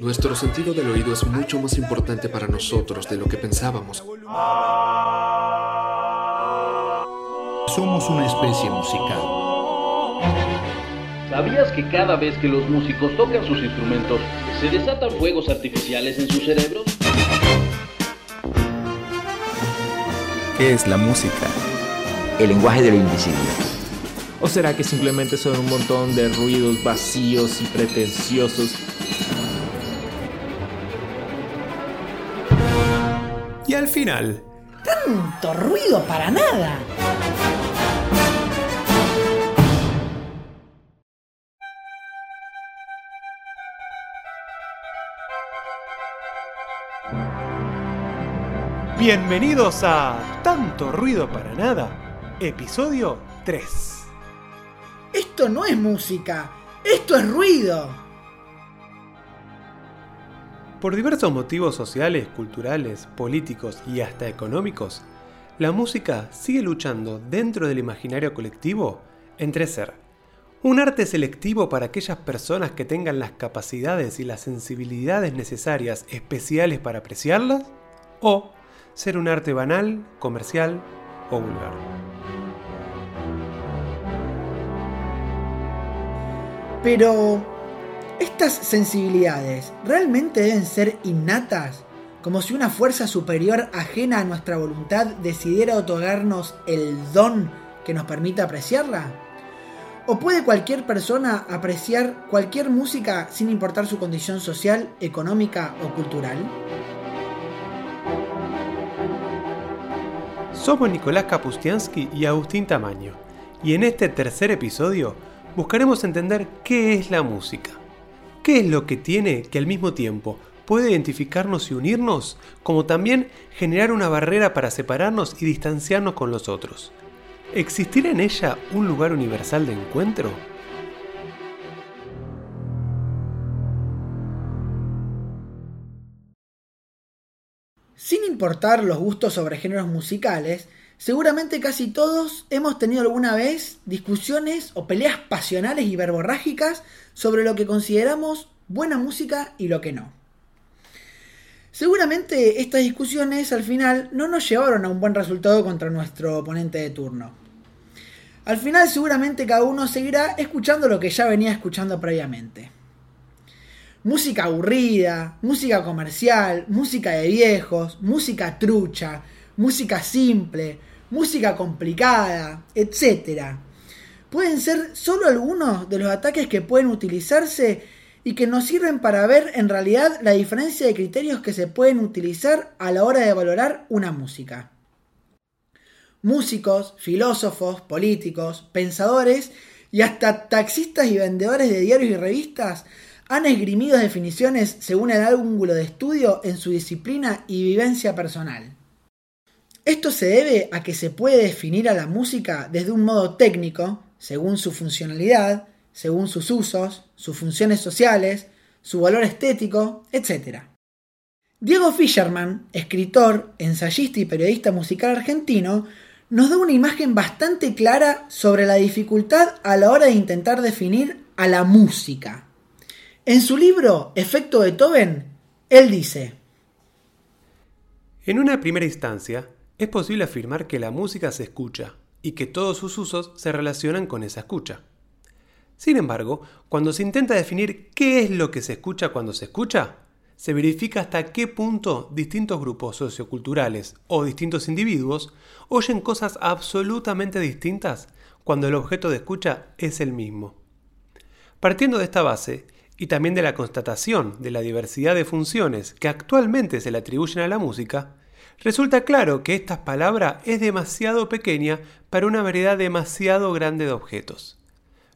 Nuestro sentido del oído es mucho más importante para nosotros de lo que pensábamos. Somos una especie musical. ¿Sabías que cada vez que los músicos tocan sus instrumentos, se desatan fuegos artificiales en sus cerebros? ¿Qué es la música? El lenguaje de lo invisible. ¿O será que simplemente son un montón de ruidos vacíos y pretenciosos? Y al final... ¡Tanto ruido para nada! Bienvenidos a Tanto Ruido para Nada, episodio 3. Esto no es música, esto es ruido. Por diversos motivos sociales, culturales, políticos y hasta económicos, la música sigue luchando dentro del imaginario colectivo entre ser un arte selectivo para aquellas personas que tengan las capacidades y las sensibilidades necesarias especiales para apreciarlas, o ser un arte banal, comercial o vulgar. Pero, ¿estas sensibilidades realmente deben ser innatas? Como si una fuerza superior ajena a nuestra voluntad decidiera otorgarnos el don que nos permita apreciarla? ¿O puede cualquier persona apreciar cualquier música sin importar su condición social, económica o cultural? Somos Nicolás Kapustiansky y Agustín Tamaño, y en este tercer episodio buscaremos entender qué es la música. ¿Qué es lo que tiene que al mismo tiempo puede identificarnos y unirnos, como también generar una barrera para separarnos y distanciarnos con los otros? ¿Existirá en ella un lugar universal de encuentro? Sin importar los gustos sobre géneros musicales, seguramente casi todos hemos tenido alguna vez discusiones o peleas pasionales y verborrágicas sobre lo que consideramos buena música y lo que no. Seguramente estas discusiones al final no nos llevaron a un buen resultado contra nuestro oponente de turno. Al final seguramente cada uno seguirá escuchando lo que ya venía escuchando previamente música aburrida, música comercial, música de viejos, música trucha, música simple, música complicada, etc. Pueden ser solo algunos de los ataques que pueden utilizarse y que nos sirven para ver en realidad la diferencia de criterios que se pueden utilizar a la hora de valorar una música. Músicos, filósofos, políticos, pensadores y hasta taxistas y vendedores de diarios y revistas han esgrimido definiciones según el ángulo de estudio en su disciplina y vivencia personal. Esto se debe a que se puede definir a la música desde un modo técnico, según su funcionalidad, según sus usos, sus funciones sociales, su valor estético, etc. Diego Fischerman, escritor, ensayista y periodista musical argentino, nos da una imagen bastante clara sobre la dificultad a la hora de intentar definir a la música. En su libro Efecto Beethoven, él dice, En una primera instancia, es posible afirmar que la música se escucha y que todos sus usos se relacionan con esa escucha. Sin embargo, cuando se intenta definir qué es lo que se escucha cuando se escucha, se verifica hasta qué punto distintos grupos socioculturales o distintos individuos oyen cosas absolutamente distintas cuando el objeto de escucha es el mismo. Partiendo de esta base, y también de la constatación de la diversidad de funciones que actualmente se le atribuyen a la música, resulta claro que esta palabra es demasiado pequeña para una variedad demasiado grande de objetos.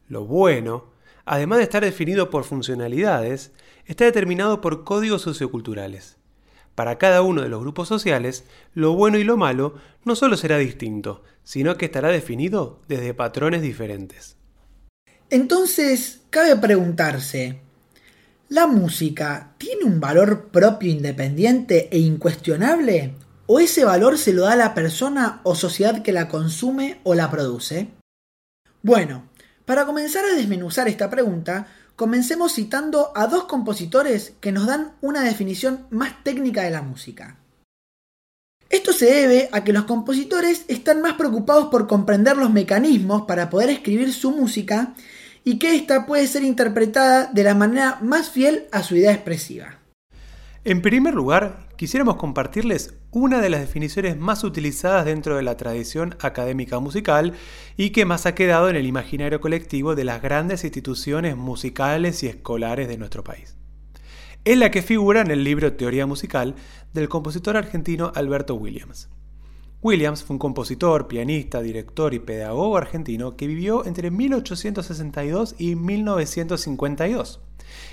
Lo bueno, además de estar definido por funcionalidades, está determinado por códigos socioculturales. Para cada uno de los grupos sociales, lo bueno y lo malo no solo será distinto, sino que estará definido desde patrones diferentes. Entonces, cabe preguntarse, ¿La música tiene un valor propio independiente e incuestionable? ¿O ese valor se lo da a la persona o sociedad que la consume o la produce? Bueno, para comenzar a desmenuzar esta pregunta, comencemos citando a dos compositores que nos dan una definición más técnica de la música. Esto se debe a que los compositores están más preocupados por comprender los mecanismos para poder escribir su música y que ésta puede ser interpretada de la manera más fiel a su idea expresiva. En primer lugar, quisiéramos compartirles una de las definiciones más utilizadas dentro de la tradición académica musical y que más ha quedado en el imaginario colectivo de las grandes instituciones musicales y escolares de nuestro país. Es la que figura en el libro Teoría Musical del compositor argentino Alberto Williams. Williams fue un compositor, pianista, director y pedagogo argentino que vivió entre 1862 y 1952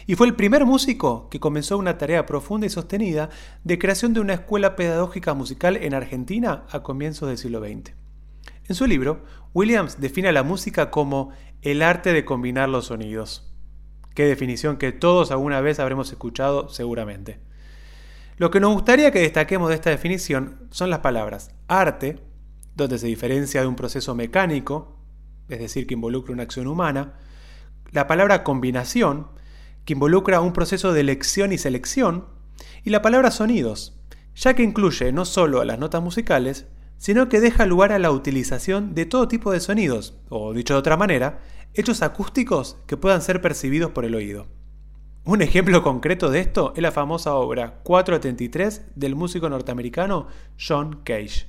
y fue el primer músico que comenzó una tarea profunda y sostenida de creación de una escuela pedagógica musical en Argentina a comienzos del siglo XX. En su libro, Williams define a la música como el arte de combinar los sonidos. Qué definición que todos alguna vez habremos escuchado seguramente. Lo que nos gustaría que destaquemos de esta definición son las palabras arte, donde se diferencia de un proceso mecánico, es decir, que involucra una acción humana, la palabra combinación, que involucra un proceso de elección y selección, y la palabra sonidos, ya que incluye no solo a las notas musicales, sino que deja lugar a la utilización de todo tipo de sonidos, o dicho de otra manera, hechos acústicos que puedan ser percibidos por el oído. Un ejemplo concreto de esto es la famosa obra 473 del músico norteamericano John Cage.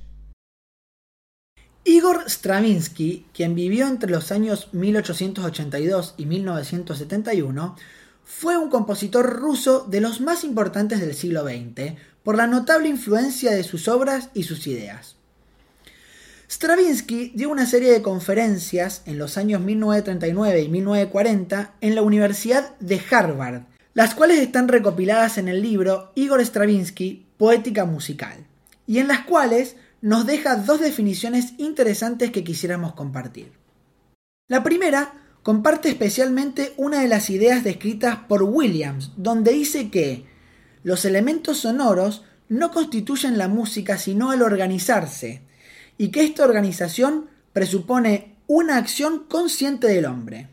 Igor Stravinsky, quien vivió entre los años 1882 y 1971, fue un compositor ruso de los más importantes del siglo XX por la notable influencia de sus obras y sus ideas. Stravinsky dio una serie de conferencias en los años 1939 y 1940 en la Universidad de Harvard, las cuales están recopiladas en el libro Igor Stravinsky, Poética Musical, y en las cuales nos deja dos definiciones interesantes que quisiéramos compartir. La primera comparte especialmente una de las ideas descritas por Williams, donde dice que los elementos sonoros no constituyen la música sino el organizarse, y que esta organización presupone una acción consciente del hombre.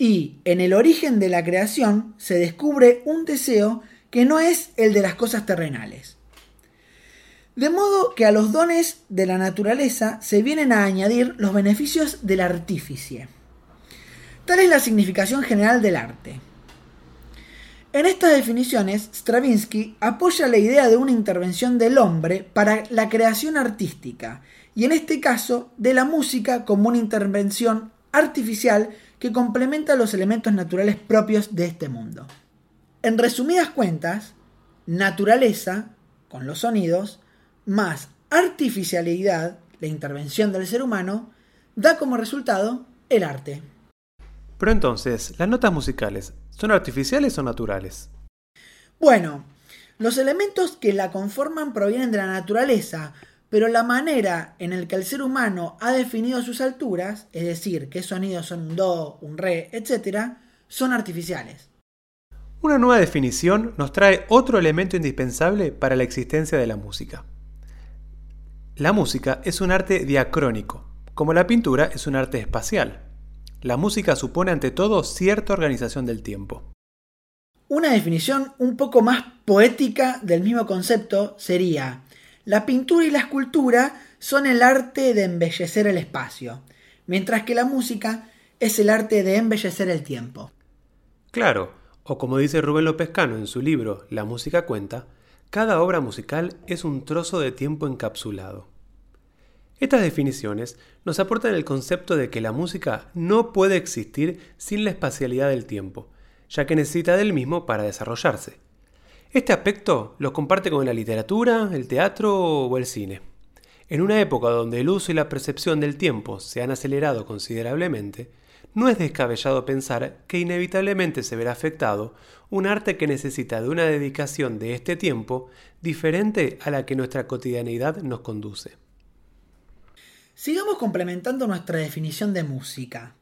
Y en el origen de la creación se descubre un deseo que no es el de las cosas terrenales. De modo que a los dones de la naturaleza se vienen a añadir los beneficios del artífice. Tal es la significación general del arte. En estas definiciones, Stravinsky apoya la idea de una intervención del hombre para la creación artística, y en este caso de la música como una intervención artificial que complementa los elementos naturales propios de este mundo. En resumidas cuentas, naturaleza, con los sonidos, más artificialidad, la intervención del ser humano, da como resultado el arte. Pero entonces, ¿las notas musicales son artificiales o naturales? Bueno, los elementos que la conforman provienen de la naturaleza, pero la manera en la que el ser humano ha definido sus alturas, es decir, qué sonidos son un do, un re, etc., son artificiales. Una nueva definición nos trae otro elemento indispensable para la existencia de la música. La música es un arte diacrónico, como la pintura es un arte espacial. La música supone ante todo cierta organización del tiempo. Una definición un poco más poética del mismo concepto sería, la pintura y la escultura son el arte de embellecer el espacio, mientras que la música es el arte de embellecer el tiempo. Claro, o como dice Rubén López Cano en su libro La música cuenta, cada obra musical es un trozo de tiempo encapsulado. Estas definiciones nos aportan el concepto de que la música no puede existir sin la espacialidad del tiempo, ya que necesita del mismo para desarrollarse. Este aspecto lo comparte con la literatura, el teatro o el cine. En una época donde el uso y la percepción del tiempo se han acelerado considerablemente, no es descabellado pensar que inevitablemente se verá afectado un arte que necesita de una dedicación de este tiempo diferente a la que nuestra cotidianeidad nos conduce. Sigamos complementando nuestra definición de música.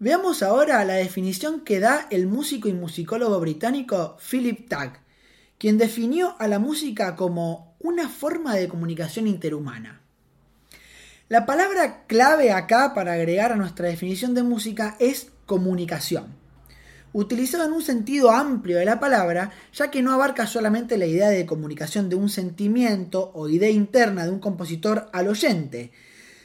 Veamos ahora la definición que da el músico y musicólogo británico Philip Tagg, quien definió a la música como una forma de comunicación interhumana. La palabra clave acá para agregar a nuestra definición de música es comunicación. utilizado en un sentido amplio de la palabra, ya que no abarca solamente la idea de comunicación de un sentimiento o idea interna de un compositor al oyente,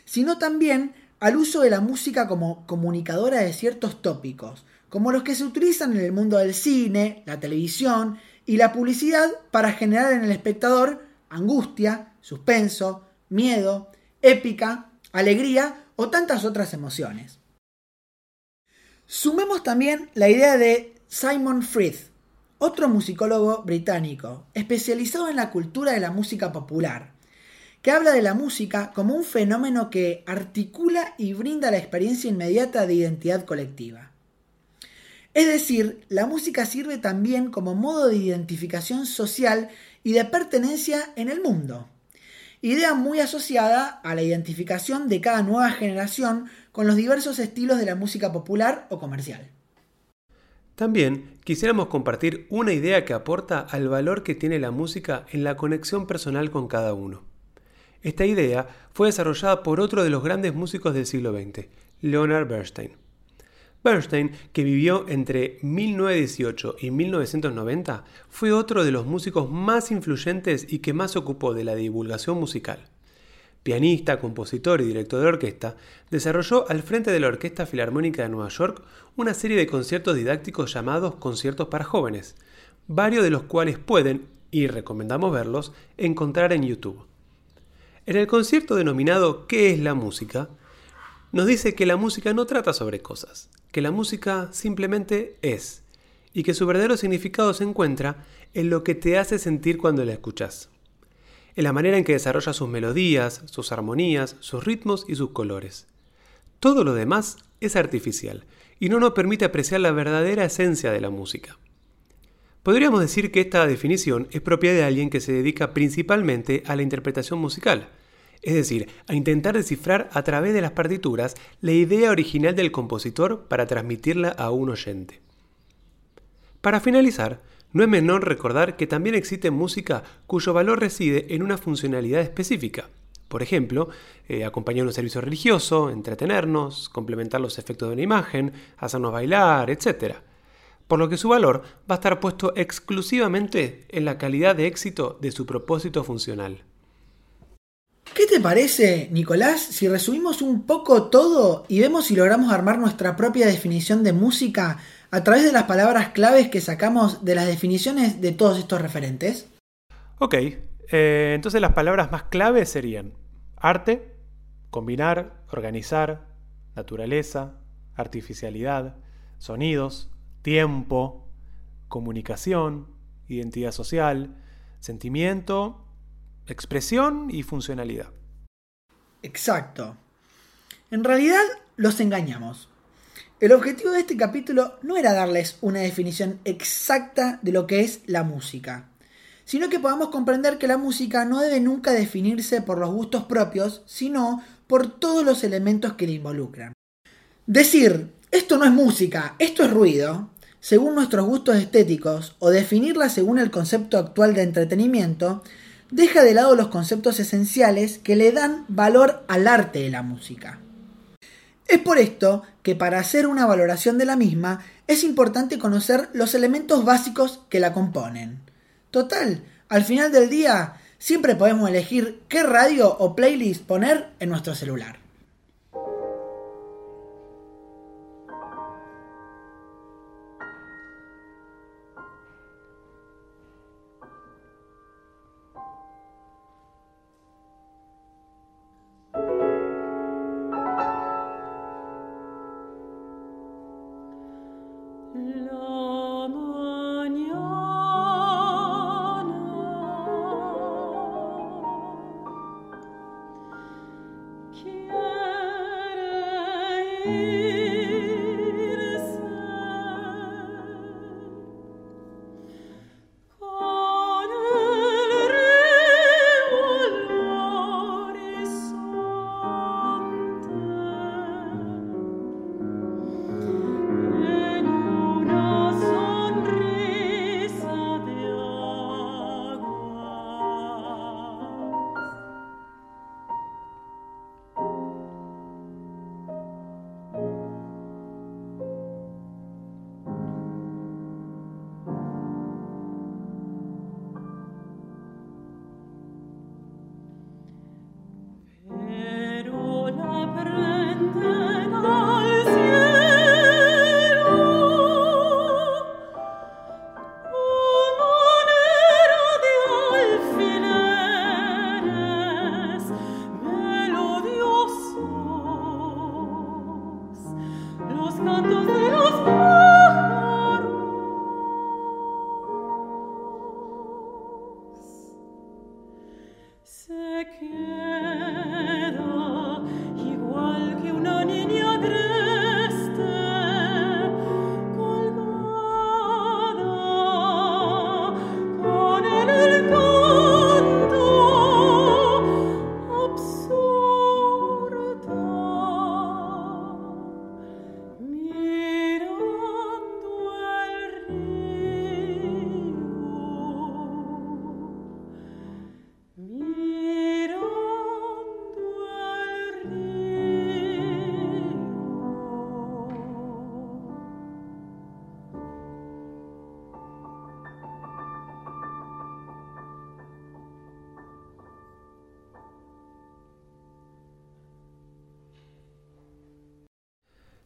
sino también al uso de la música como comunicadora de ciertos tópicos, como los que se utilizan en el mundo del cine, la televisión y la publicidad para generar en el espectador angustia, suspenso, miedo, épica, alegría o tantas otras emociones. Sumemos también la idea de Simon Frith, otro musicólogo británico, especializado en la cultura de la música popular, que habla de la música como un fenómeno que articula y brinda la experiencia inmediata de identidad colectiva. Es decir, la música sirve también como modo de identificación social y de pertenencia en el mundo. Idea muy asociada a la identificación de cada nueva generación con los diversos estilos de la música popular o comercial. También quisiéramos compartir una idea que aporta al valor que tiene la música en la conexión personal con cada uno. Esta idea fue desarrollada por otro de los grandes músicos del siglo XX, Leonard Bernstein. Bernstein, que vivió entre 1918 y 1990, fue otro de los músicos más influyentes y que más se ocupó de la divulgación musical pianista, compositor y director de orquesta, desarrolló al frente de la Orquesta Filarmónica de Nueva York una serie de conciertos didácticos llamados conciertos para jóvenes, varios de los cuales pueden, y recomendamos verlos, encontrar en YouTube. En el concierto denominado ¿Qué es la música? nos dice que la música no trata sobre cosas, que la música simplemente es, y que su verdadero significado se encuentra en lo que te hace sentir cuando la escuchas en la manera en que desarrolla sus melodías, sus armonías, sus ritmos y sus colores. Todo lo demás es artificial y no nos permite apreciar la verdadera esencia de la música. Podríamos decir que esta definición es propia de alguien que se dedica principalmente a la interpretación musical, es decir, a intentar descifrar a través de las partituras la idea original del compositor para transmitirla a un oyente. Para finalizar, no es menor recordar que también existe música cuyo valor reside en una funcionalidad específica. Por ejemplo, eh, acompañar un servicio religioso, entretenernos, complementar los efectos de una imagen, hacernos bailar, etc. Por lo que su valor va a estar puesto exclusivamente en la calidad de éxito de su propósito funcional. ¿Qué te parece, Nicolás, si resumimos un poco todo y vemos si logramos armar nuestra propia definición de música a través de las palabras claves que sacamos de las definiciones de todos estos referentes? Ok, eh, entonces las palabras más claves serían arte, combinar, organizar, naturaleza, artificialidad, sonidos, tiempo, comunicación, identidad social, sentimiento, expresión y funcionalidad. Exacto. En realidad los engañamos. El objetivo de este capítulo no era darles una definición exacta de lo que es la música, sino que podamos comprender que la música no debe nunca definirse por los gustos propios, sino por todos los elementos que la involucran. Decir, esto no es música, esto es ruido, según nuestros gustos estéticos, o definirla según el concepto actual de entretenimiento, deja de lado los conceptos esenciales que le dan valor al arte de la música. Es por esto que para hacer una valoración de la misma es importante conocer los elementos básicos que la componen. Total, al final del día siempre podemos elegir qué radio o playlist poner en nuestro celular.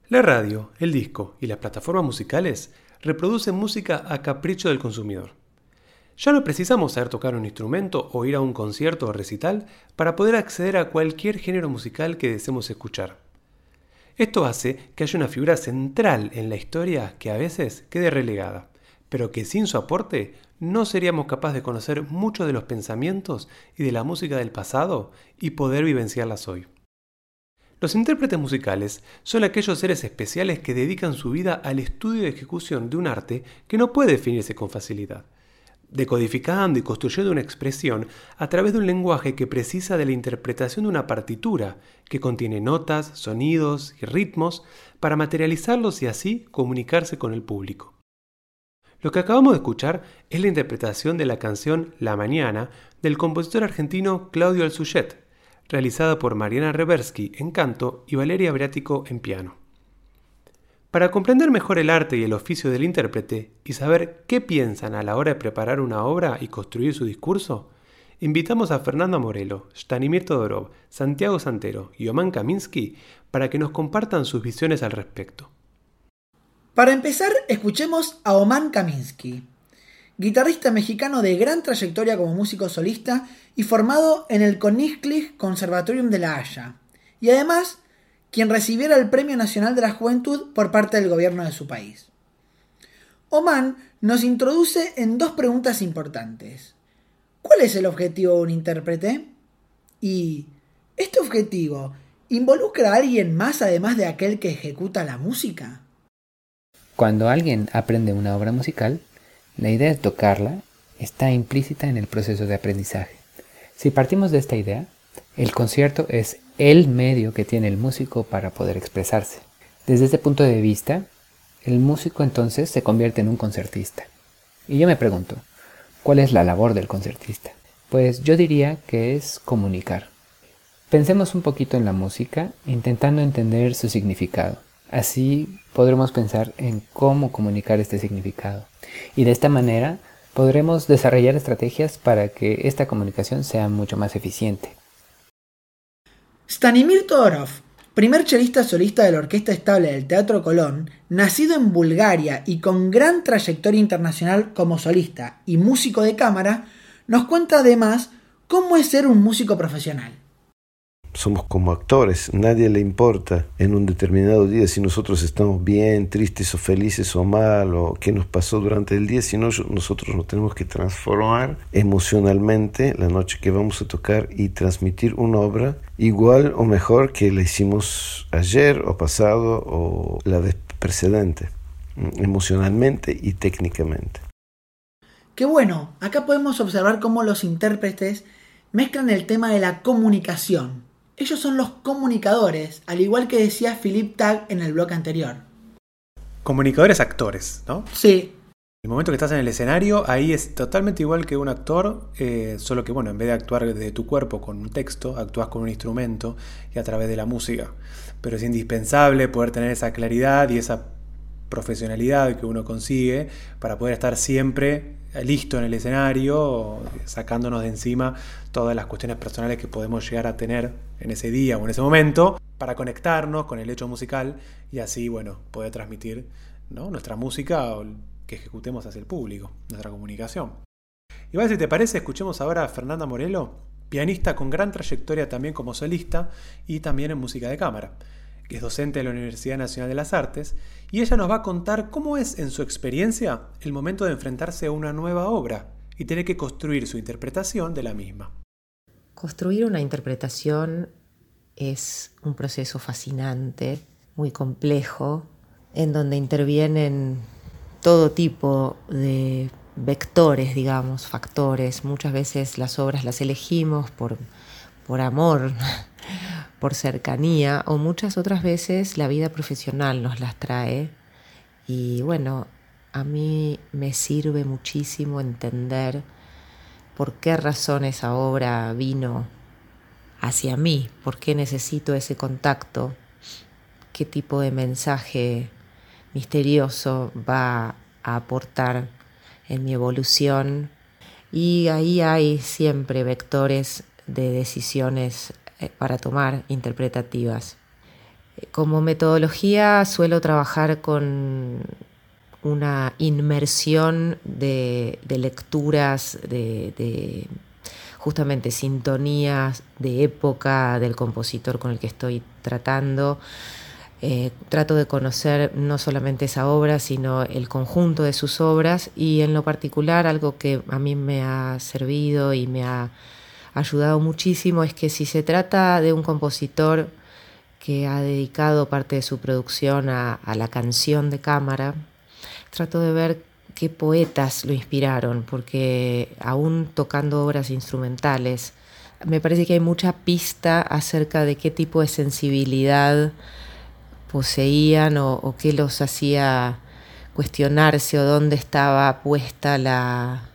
La radio, el disco y las plataformas musicales reproducen música a capricho del consumidor. Ya no precisamos saber tocar un instrumento o ir a un concierto o recital para poder acceder a cualquier género musical que deseemos escuchar. Esto hace que haya una figura central en la historia que a veces quede relegada, pero que sin su aporte no seríamos capaces de conocer muchos de los pensamientos y de la música del pasado y poder vivenciarlas hoy. Los intérpretes musicales son aquellos seres especiales que dedican su vida al estudio y ejecución de un arte que no puede definirse con facilidad, decodificando y construyendo una expresión a través de un lenguaje que precisa de la interpretación de una partitura que contiene notas, sonidos y ritmos para materializarlos y así comunicarse con el público. Lo que acabamos de escuchar es la interpretación de la canción La Mañana del compositor argentino Claudio Alzuchet, realizada por Mariana Reversky en canto y Valeria Briático en piano. Para comprender mejor el arte y el oficio del intérprete y saber qué piensan a la hora de preparar una obra y construir su discurso, invitamos a Fernanda Morelo, Stanimir Todorov, Santiago Santero y Oman Kaminsky para que nos compartan sus visiones al respecto. Para empezar, escuchemos a Oman Kaminsky guitarrista mexicano de gran trayectoria como músico solista y formado en el Koninklijk Conservatorium de La Haya, y además quien recibiera el Premio Nacional de la Juventud por parte del gobierno de su país. Oman nos introduce en dos preguntas importantes. ¿Cuál es el objetivo de un intérprete? Y, ¿este objetivo involucra a alguien más además de aquel que ejecuta la música? Cuando alguien aprende una obra musical, la idea de tocarla está implícita en el proceso de aprendizaje. Si partimos de esta idea, el concierto es el medio que tiene el músico para poder expresarse. Desde este punto de vista, el músico entonces se convierte en un concertista. Y yo me pregunto, ¿cuál es la labor del concertista? Pues yo diría que es comunicar. Pensemos un poquito en la música, intentando entender su significado. Así podremos pensar en cómo comunicar este significado. Y de esta manera podremos desarrollar estrategias para que esta comunicación sea mucho más eficiente. Stanimir Todorov, primer chelista solista de la Orquesta Estable del Teatro Colón, nacido en Bulgaria y con gran trayectoria internacional como solista y músico de cámara, nos cuenta además cómo es ser un músico profesional somos como actores, nadie le importa en un determinado día si nosotros estamos bien, tristes o felices o mal o qué nos pasó durante el día, sino nosotros nos tenemos que transformar emocionalmente la noche que vamos a tocar y transmitir una obra igual o mejor que la hicimos ayer o pasado o la vez precedente, mm, emocionalmente y técnicamente. Qué bueno, acá podemos observar cómo los intérpretes mezclan el tema de la comunicación ellos son los comunicadores, al igual que decía Philip Tag en el blog anterior. Comunicadores actores, ¿no? Sí. El momento que estás en el escenario, ahí es totalmente igual que un actor, eh, solo que, bueno, en vez de actuar de tu cuerpo con un texto, actúas con un instrumento y a través de la música. Pero es indispensable poder tener esa claridad y esa profesionalidad que uno consigue para poder estar siempre listo en el escenario, sacándonos de encima todas las cuestiones personales que podemos llegar a tener en ese día o en ese momento, para conectarnos con el hecho musical y así, bueno, poder transmitir nuestra música que ejecutemos hacia el público, nuestra comunicación. Igual si te parece, escuchemos ahora a Fernanda Morelo, pianista con gran trayectoria también como solista y también en música de cámara que es docente de la Universidad Nacional de las Artes, y ella nos va a contar cómo es en su experiencia el momento de enfrentarse a una nueva obra y tener que construir su interpretación de la misma. Construir una interpretación es un proceso fascinante, muy complejo, en donde intervienen todo tipo de vectores, digamos, factores. Muchas veces las obras las elegimos por, por amor, por cercanía, o muchas otras veces la vida profesional nos las trae. Y bueno, a mí me sirve muchísimo entender por qué razón esa obra vino hacia mí, por qué necesito ese contacto, qué tipo de mensaje misterioso va a aportar en mi evolución. Y ahí hay siempre vectores de decisiones eh, para tomar interpretativas. Como metodología suelo trabajar con una inmersión de, lecturas, de, justamente sintonías de época del compositor con el que estoy tratando. Eh, trato de conocer no solamente esa obra, sino el conjunto de sus obras y en lo particular algo que a mí me ha servido y me ha ayudado muchísimo es que si se trata de un compositor que ha dedicado parte de su producción a la canción de cámara, trato de ver qué poetas lo inspiraron, porque aún tocando obras instrumentales, me parece que hay mucha pista acerca de qué tipo de sensibilidad poseían o, qué los hacía cuestionarse o dónde estaba puesta la,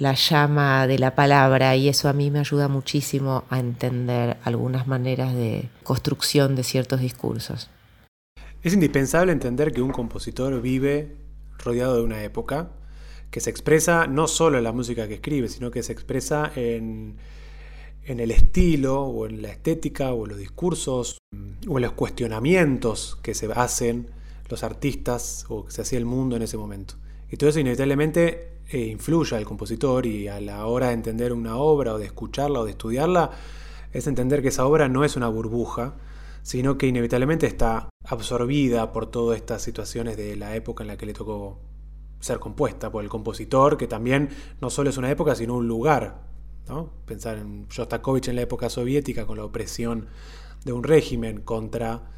la llama de la palabra y eso a mí me ayuda muchísimo a entender algunas maneras de construcción de ciertos discursos. Es indispensable entender que un compositor vive rodeado de una época que se expresa no solo en la música que escribe, sino que se expresa en, el estilo o en la estética o en los discursos o en los cuestionamientos que se hacen los artistas o que se hacía el mundo en ese momento. Y todo eso inevitablemente eh, influye al compositor y a la hora de entender una obra o de escucharla o de estudiarla, es entender que esa obra no es una burbuja, sino que inevitablemente está absorbida por todas estas situaciones de la época en la que le tocó ser compuesta por el compositor, que también no solo es una época, sino un lugar. ¿no? Pensar en Shostakovich en la época soviética con la opresión de un régimen contra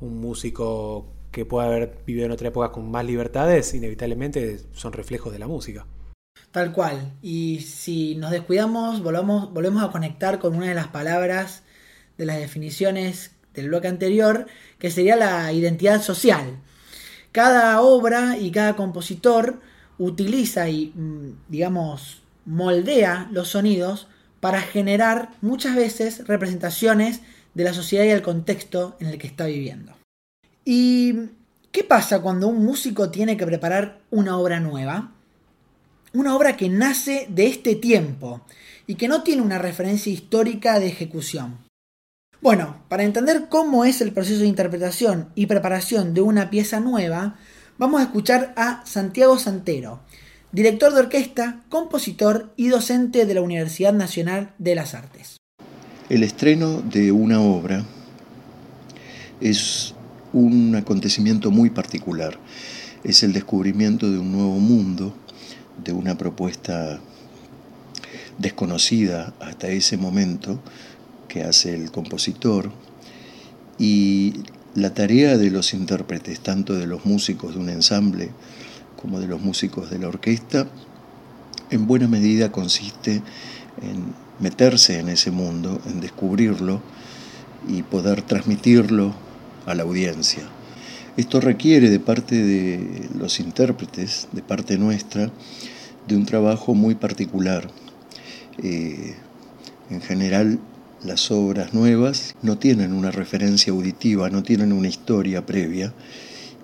un músico que puede haber vivido en otra época con más libertades, inevitablemente son reflejos de la música. Tal cual. Y si nos descuidamos, volvamos, volvemos a conectar con una de las palabras de las definiciones del bloque anterior, que sería la identidad social. Cada obra y cada compositor utiliza y, mm, digamos, moldea los sonidos para generar muchas veces representaciones de la sociedad y el contexto en el que está viviendo. ¿Y qué pasa cuando un músico tiene que preparar una obra nueva? Una obra que nace de este tiempo y que no tiene una referencia histórica de ejecución. Bueno, para entender cómo es el proceso de interpretación y preparación de una pieza nueva, vamos a escuchar a Santiago Santero, director de orquesta, compositor y docente de la Universidad Nacional de las Artes. El estreno de una obra es un acontecimiento muy particular. Es el descubrimiento de un nuevo mundo, de una propuesta desconocida hasta ese momento, que hace el compositor y la tarea de los intérpretes, tanto de los músicos de un ensamble como de los músicos de la orquesta, en buena medida consiste en meterse en ese mundo, en descubrirlo y poder transmitirlo a la audiencia. Esto requiere de parte de los intérpretes, de parte nuestra, de un trabajo muy particular. Eh, en general las obras nuevas no tienen una referencia auditiva, no tienen una historia previa,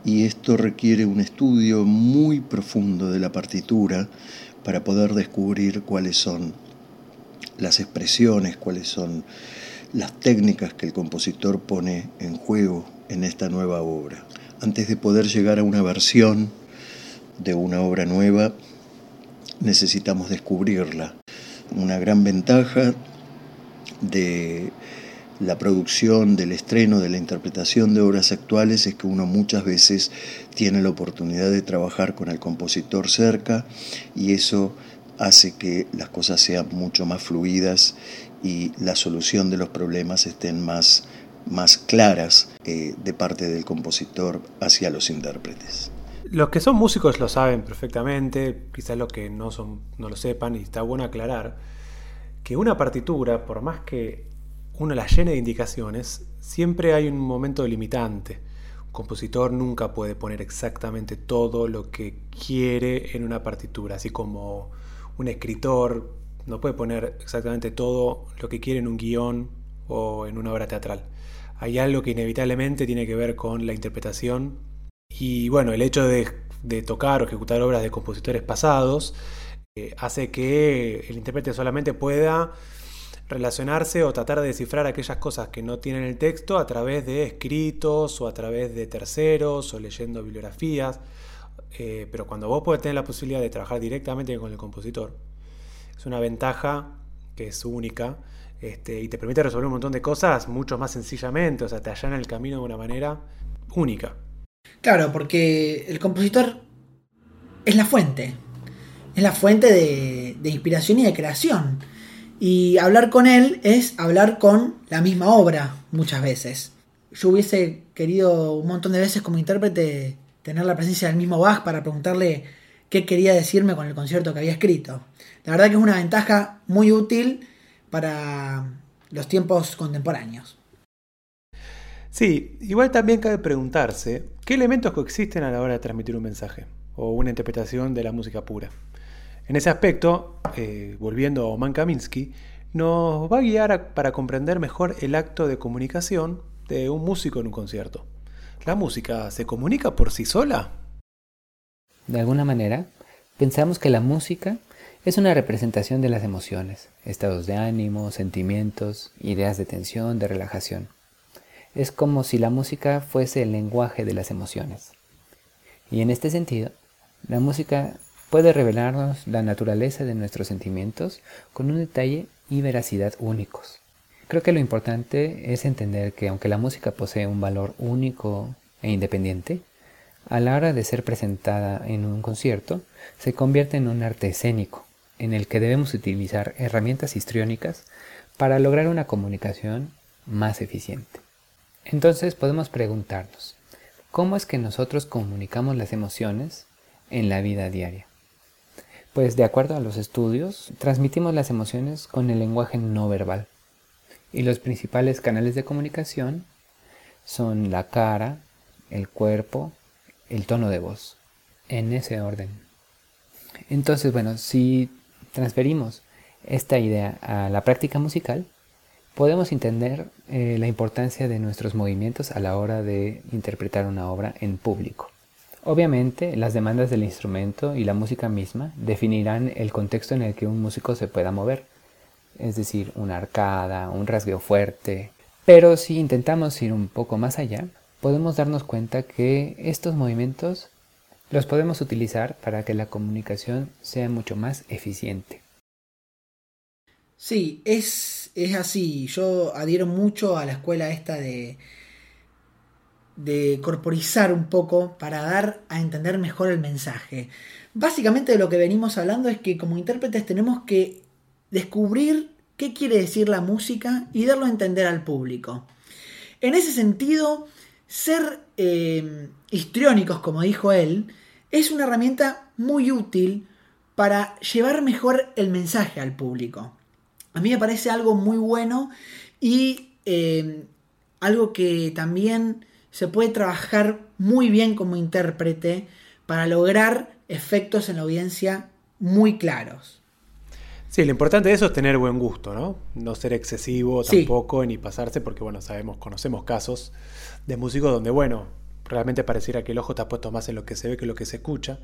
y esto requiere un estudio muy profundo de la partitura para poder descubrir cuáles son las expresiones, cuáles son las técnicas que el compositor pone en juego en esta nueva obra. Antes de poder llegar a una versión de una obra nueva, necesitamos descubrirla. Una gran ventaja de la producción, del estreno, de la interpretación de obras actuales es que uno muchas veces tiene la oportunidad de trabajar con el compositor cerca y eso hace que las cosas sean mucho más fluidas y la solución de los problemas estén más, más claras eh, de parte del compositor hacia los intérpretes. Los que son músicos lo saben perfectamente, quizás los que no, son, no lo sepan, y está bueno aclarar que una partitura, por más que uno la llene de indicaciones, siempre hay un momento limitante. Un compositor nunca puede poner exactamente todo lo que quiere en una partitura, así como un escritor no puede poner exactamente todo lo que quiere en un guion o en una obra teatral. Hay algo que inevitablemente tiene que ver con la interpretación y bueno, el hecho de, tocar o ejecutar obras de compositores pasados eh, hace que el intérprete solamente pueda relacionarse o tratar de descifrar aquellas cosas que no tienen el texto a través de escritos o a través de terceros o leyendo bibliografías. Eh, pero cuando vos podés tener la posibilidad de trabajar directamente con el compositor, es una ventaja que es única este, y te permite resolver un montón de cosas mucho más sencillamente, o sea, te allana el camino de una manera única. Claro, porque el compositor es la fuente, es la fuente de, inspiración y de creación. Y hablar con él es hablar con la misma obra muchas veces. Yo hubiese querido un montón de veces como intérprete tener la presencia del mismo Bach para preguntarle qué quería decirme con el concierto que había escrito. La verdad que es una ventaja muy útil para los tiempos contemporáneos. Sí, igual también cabe preguntarse qué elementos coexisten a la hora de transmitir un mensaje o una interpretación de la música pura. En ese aspecto, eh, volviendo a Oman Kaminsky, nos va a guiar para comprender mejor el acto de comunicación de un músico en un concierto. ¿La música se comunica por sí sola? De alguna manera, pensamos que la música es una representación de las emociones, estados de ánimo, sentimientos, ideas de tensión, de relajación. Es como si la música fuese el lenguaje de las emociones. Y en este sentido, la música puede revelarnos la naturaleza de nuestros sentimientos con un detalle y veracidad únicos. Creo que lo importante es entender que aunque la música posee un valor único e independiente, a la hora de ser presentada en un concierto, se convierte en un arte escénico, en el que debemos utilizar herramientas histriónicas para lograr una comunicación más eficiente. Entonces podemos preguntarnos, ¿cómo es que nosotros comunicamos las emociones en la vida diaria? Pues de acuerdo a los estudios, transmitimos las emociones con el lenguaje no verbal. Y los principales canales de comunicación son la cara, el cuerpo, el tono de voz, en ese orden. Entonces, bueno, si transferimos esta idea a la práctica musical, podemos entender eh, la importancia de nuestros movimientos a la hora de interpretar una obra en público. Obviamente, las demandas del instrumento y la música misma definirán el contexto en el que un músico se pueda mover, es decir, una arcada, un rasgueo fuerte. Pero si intentamos ir un poco más allá, podemos darnos cuenta que estos movimientos los podemos utilizar para que la comunicación sea mucho más eficiente. Sí, es, es así. Yo adhiero mucho a la escuela esta de, de corporizar un poco para dar a entender mejor el mensaje. Básicamente de lo que venimos hablando es que como intérpretes tenemos que descubrir qué quiere decir la música y darlo a entender al público. En ese sentido, ser eh, histriónicos, como dijo él, es una herramienta muy útil para llevar mejor el mensaje al público. A mí me parece algo muy bueno y eh, algo que también se puede trabajar muy bien como intérprete para lograr efectos en la audiencia muy claros. Sí, lo importante de eso es tener buen gusto, ¿no? No ser excesivo tampoco ni pasarse, porque bueno, sabemos, conocemos casos de músicos donde, bueno, realmente pareciera que el ojo está puesto más en lo que se ve que en lo que se escucha.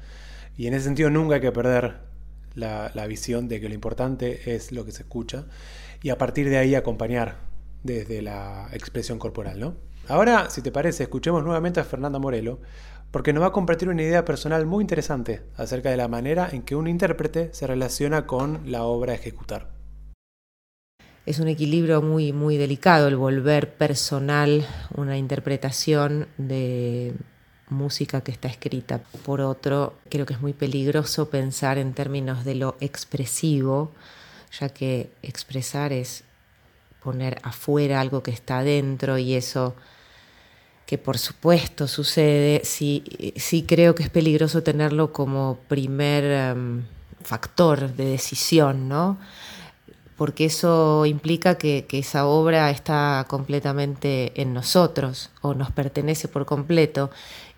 Y en ese sentido nunca hay que perder la, visión de que lo importante es lo que se escucha y a partir de ahí acompañar desde la expresión corporal, ¿no? Ahora, si te parece, escuchemos nuevamente a Fernanda Morelo porque nos va a compartir una idea personal muy interesante acerca de la manera en que un intérprete se relaciona con la obra a ejecutar. es un equilibrio muy, muy delicado el volver personal una interpretación de música que está escrita. Por otro, creo que es muy peligroso pensar en términos de lo expresivo, ya que expresar es poner afuera algo que está adentro y eso que por supuesto sucede, sí, sí creo que es peligroso tenerlo como primer em, factor de decisión, ¿no? porque eso implica que, esa obra está completamente en nosotros o nos pertenece por completo.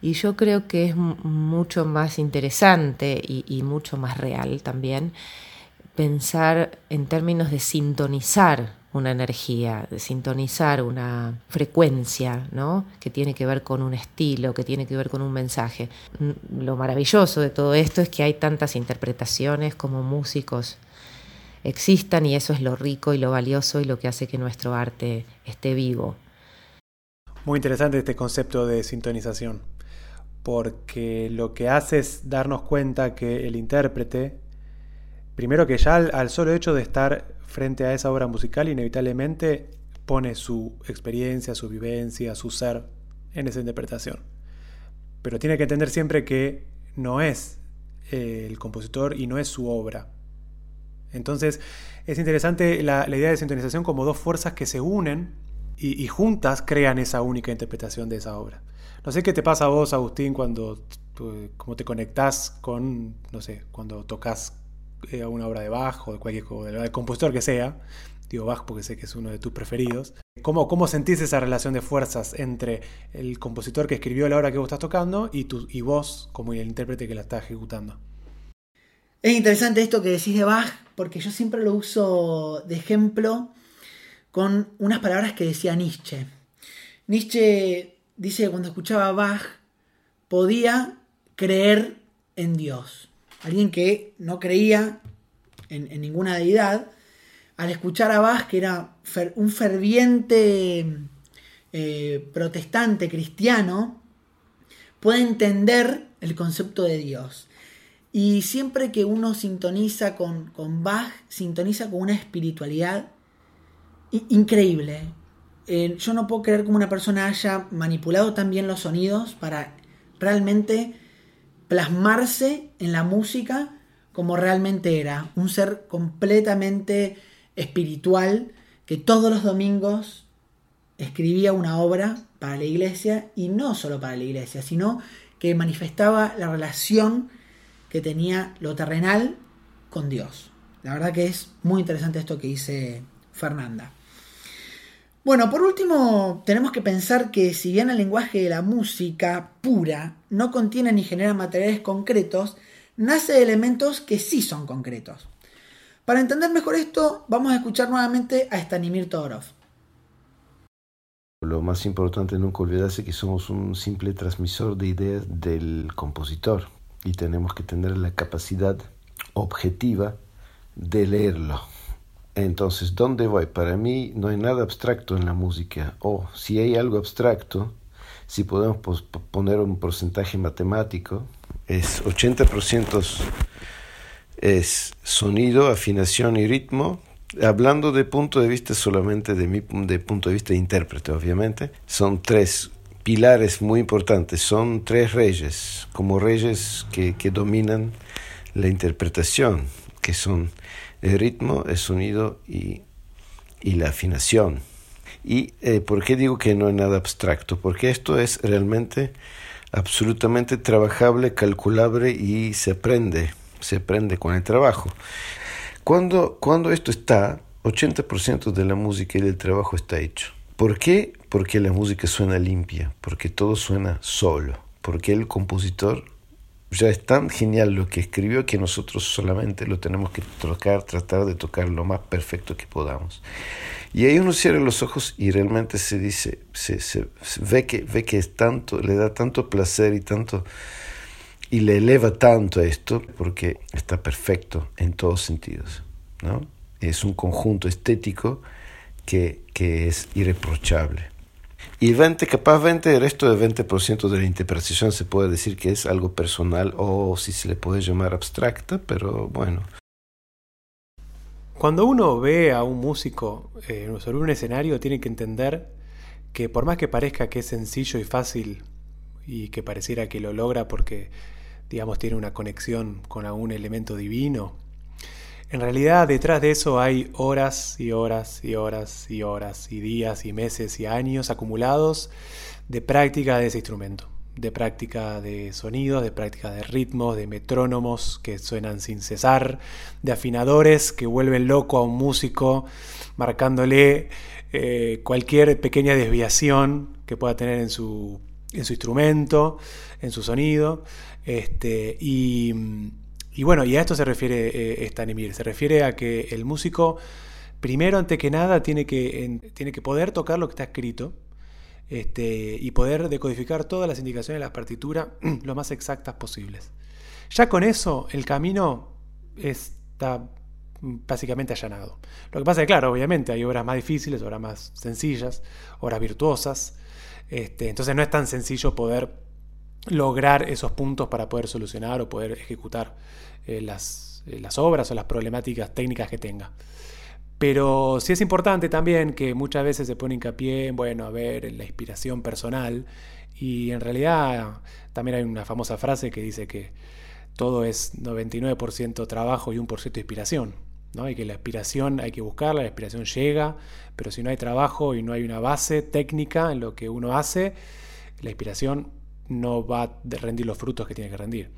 Y yo creo que es mucho más interesante y, mucho más real también pensar en términos de sintonizar una energía, de sintonizar una frecuencia, ¿no? que tiene que ver con un estilo, que tiene que ver con un mensaje. Lo maravilloso de todo esto es que hay tantas interpretaciones como músicos existan y eso es lo rico y lo valioso y lo que hace que nuestro arte esté vivo. Muy interesante este concepto de sintonización, porque lo que hace es darnos cuenta que el intérprete, primero que ya al, solo hecho de estar frente a esa obra musical, inevitablemente pone su experiencia, su vivencia, su ser en esa interpretación. Pero tiene que entender siempre que no es eh, el compositor y no es su obra, entonces es interesante la, idea de sintonización como dos fuerzas que se unen y, juntas crean esa única interpretación de esa obra. No sé qué te pasa a vos, Agustín, cuando como te conectás con, no sé, cuando tocas eh, una obra de Bach o de cualquier compositor que sea, digo Bach porque sé que es uno de tus preferidos. ¿Cómo, ¿Cómo sentís esa relación de fuerzas entre el compositor que escribió la obra que vos estás tocando y, tu, y vos como el intérprete que la está ejecutando? Es interesante esto que decís de Bach, porque yo siempre lo uso de ejemplo con unas palabras que decía Nietzsche. Nietzsche dice que cuando escuchaba a Bach podía creer en Dios. Alguien que no creía en, ninguna deidad, al escuchar a Bach, que era un ferviente eh, protestante cristiano, puede entender el concepto de Dios. Y siempre que uno sintoniza con, con Bach, sintoniza con una espiritualidad increíble. Eh, yo no puedo creer cómo una persona haya manipulado tan bien los sonidos para realmente plasmarse en la música como realmente era. Un ser completamente espiritual que todos los domingos escribía una obra para la iglesia y no solo para la iglesia, sino que manifestaba la relación que tenía lo terrenal con Dios. La verdad que es muy interesante esto que dice Fernanda. Bueno, por último, tenemos que pensar que si bien el lenguaje de la música pura no contiene ni genera materiales concretos, nace de elementos que sí son concretos. Para entender mejor esto, vamos a escuchar nuevamente a Stanimir Todorov. Lo más importante nunca olvidarse que somos un simple transmisor de ideas del compositor y tenemos que tener la capacidad objetiva de leerlo. Entonces, ¿dónde voy? Para mí no hay nada abstracto en la música. O si hay algo abstracto, si podemos poner un porcentaje matemático, es 80% es sonido, afinación y ritmo. Hablando de punto de vista solamente de mi de punto de vista de intérprete, obviamente, son tres pilares muy importantes. Son tres reyes, como reyes que, dominan la interpretación, que son el ritmo, el sonido y, la afinación. ¿Y eh, por qué digo que no es nada abstracto? Porque esto es realmente absolutamente trabajable, calculable y se aprende, se aprende con el trabajo. Cuando, cuando esto está, 80% de la música y del trabajo está hecho. ¿Por qué? Porque la música suena limpia, porque todo suena solo, porque el compositor ya es tan genial lo que escribió que nosotros solamente lo tenemos que tocar, tratar de tocar lo más perfecto que podamos. Y ahí uno cierra los ojos y realmente se dice, se, ve, que, ve que tanto, le da tanto placer y tanto y le eleva tanto a esto porque está perfecto en todos sentidos. ¿no? Es un conjunto estético que, que es irreprochable. Y 20, capaz 20, el resto del 20% de la interpretación se puede decir que es algo personal o si se le puede llamar abstracta, pero bueno. Cuando uno ve a un músico eh, sobre un escenario, tiene que entender que por más que parezca que es sencillo y fácil y que pareciera que lo logra porque, digamos, tiene una conexión con algún elemento divino, en realidad detrás de eso hay horas y horas y horas y horas y días y meses y años acumulados de práctica de ese instrumento, de práctica de sonidos, de práctica de ritmos, de metrónomos que suenan sin cesar, de afinadores que vuelven loco a un músico marcándole eh, cualquier pequeña desviación que pueda tener en su, en su instrumento, en su sonido. Este, y y bueno, y a esto se refiere eh, Stanimir, se refiere a que el músico, primero, ante que nada, tiene que, tiene que poder tocar lo que está escrito este, y poder decodificar todas las indicaciones de la partitura lo más exactas posibles. Ya con eso, el camino está básicamente allanado. Lo que pasa es que, claro, obviamente hay obras más difíciles, obras más sencillas, obras virtuosas. Este, entonces no es tan sencillo poder lograr esos puntos para poder solucionar o poder ejecutar eh, las, eh, las, obras o las problemáticas técnicas que tenga. Pero sí es importante también que muchas veces se pone hincapié en, bueno, a ver, la inspiración personal. Y en realidad también hay una famosa frase que dice que todo es 99% trabajo y 1% inspiración. ¿no? Y que la inspiración hay que buscarla, la inspiración llega, pero si no hay trabajo y no hay una base técnica en lo que uno hace, la inspiración no va a rendir los frutos que tiene que rendir.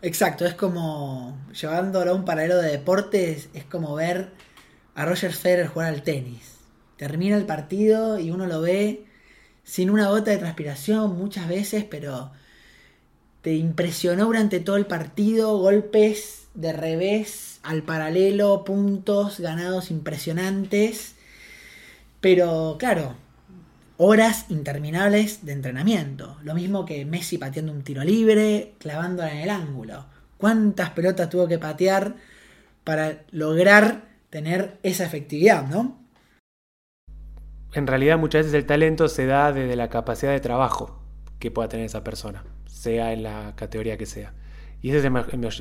Exacto, es como llevándolo a un paralelo de deportes, es como ver a Roger Federer jugar al tenis. Termina el partido y uno lo ve sin una gota de transpiración muchas veces, pero te impresionó durante todo el partido, golpes de revés al paralelo, puntos ganados impresionantes. Pero claro, horas interminables de entrenamiento. Lo mismo que Messi pateando un tiro libre, clavándola en el ángulo. ¿Cuántas pelotas tuvo que patear para lograr tener esa efectividad, no? En realidad muchas veces el talento se da desde la capacidad de trabajo que pueda tener esa persona, sea en la categoría que sea. Y ese es el,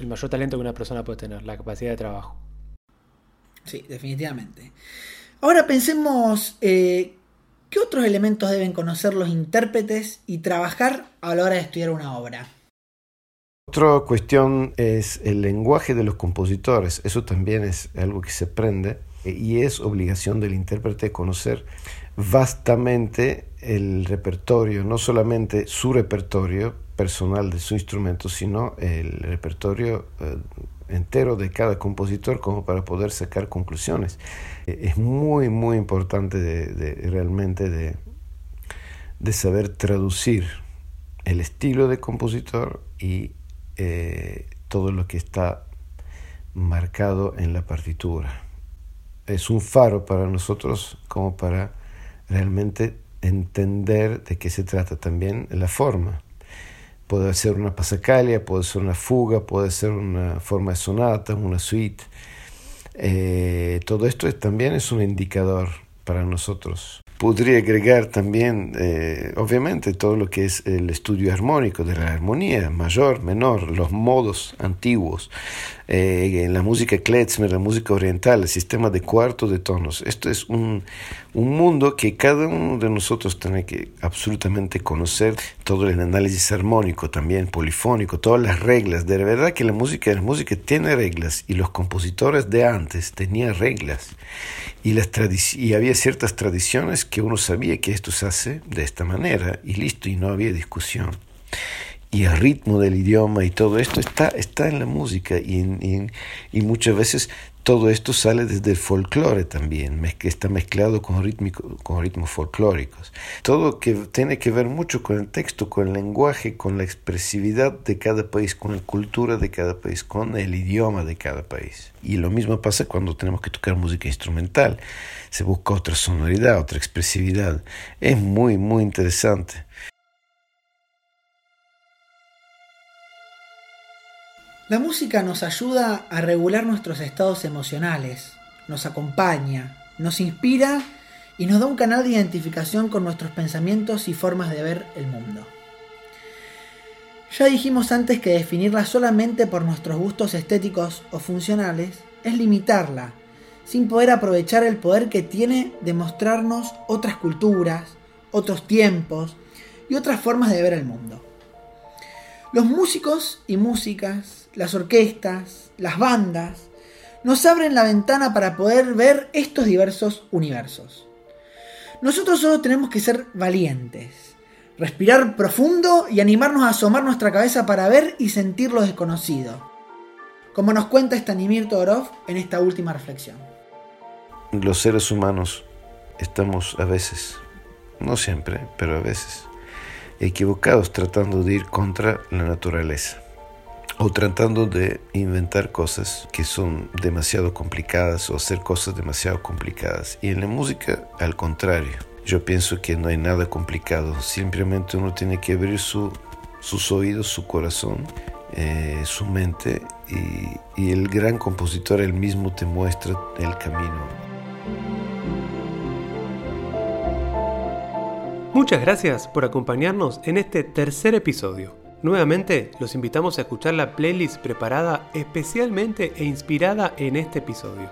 mayor talento que una persona puede tener, la capacidad de trabajo. Sí, definitivamente. Ahora pensemos eh, ¿Qué otros elementos deben conocer los intérpretes y trabajar a la hora de estudiar una obra? Otra cuestión es el lenguaje de los compositores. Eso también es algo que se aprende eh, y es obligación del intérprete conocer vastamente el repertorio, no solamente su repertorio personal de su instrumento, sino el repertorio eh, entero de cada compositor como para poder sacar conclusiones. Eh, es muy, muy importante de, realmente de, de, saber traducir el estilo de compositor y eh, todo lo que está marcado en la partitura. Es un faro para nosotros como para realmente entender de qué se trata también la forma Puede ser una pasacalia, puede ser una fuga, puede ser una forma de sonata, una suite. Eh, todo esto también es un indicador para nosotros. Podría agregar también, eh, obviamente, todo lo que es el estudio armónico de la armonía, mayor, menor, los modos antiguos, eh, en la música klezmer, la música oriental, el sistema de cuartos de tonos. Esto es un, un mundo que cada uno de nosotros tiene que absolutamente conocer, todo el análisis armónico también, polifónico, todas las reglas. De verdad que la música, la música tiene reglas y los compositores de antes tenían reglas y, las y había ciertas tradiciones que uno sabía que esto se hace de esta manera y listo, y no había discusión y el ritmo del idioma y todo esto está, está en la música y, muchas veces todo esto sale desde el folclore también, que está mezclado con, rítmico, con ritmos folclóricos. Todo que tiene que ver mucho con el texto, con el lenguaje, con la expresividad de cada país, con la cultura de cada país, con el idioma de cada país. Y lo mismo pasa cuando tenemos que tocar música instrumental. Se busca otra sonoridad, otra expresividad. Es muy, muy interesante. La música nos ayuda a regular nuestros estados emocionales, nos acompaña, nos inspira y nos da un canal de identificación con nuestros pensamientos y formas de ver el mundo. Ya dijimos antes que definirla solamente por nuestros gustos estéticos o funcionales es limitarla, sin poder aprovechar el poder que tiene de mostrarnos otras culturas, otros tiempos y otras formas de ver el mundo. Los músicos y músicas, las orquestas, las bandas, nos abren la ventana para poder ver estos diversos universos. Nosotros solo tenemos que ser valientes, respirar profundo y animarnos a asomar nuestra cabeza para ver y sentir lo desconocido, como nos cuenta Stanimir Todorov en esta última reflexión. Los seres humanos estamos a veces, no siempre, pero a veces, equivocados tratando de ir contra la naturaleza o tratando de inventar cosas que son demasiado complicadas o hacer cosas demasiado complicadas. Y en la música, al contrario, yo pienso que no hay nada complicado, simplemente uno tiene que abrir su, sus oídos, su corazón, eh, su mente y el gran compositor él mismo te muestra el camino. Muchas gracias por acompañarnos en este tercer episodio. Nuevamente los invitamos a escuchar la playlist preparada especialmente e inspirada en este episodio.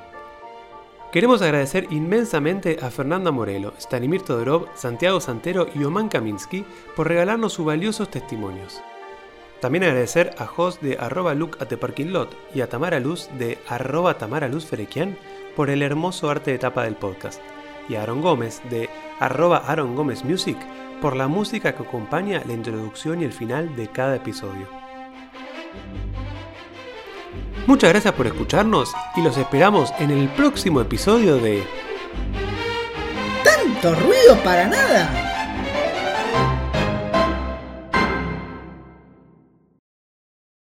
Queremos agradecer inmensamente a Fernanda Morelo, Stanimir Todorov, Santiago Santero y Oman Kaminsky por regalarnos sus valiosos testimonios. También agradecer a Jos de arroba look at the parking lot y a Tamara Luz de arroba Tamara Luz Ferequian por el hermoso arte de tapa del podcast. Y a Aaron Gómez de arroba Aaron Gómez Music por la música que acompaña la introducción y el final de cada episodio. Muchas gracias por escucharnos y los esperamos en el próximo episodio de... ¡Tanto ruido para nada!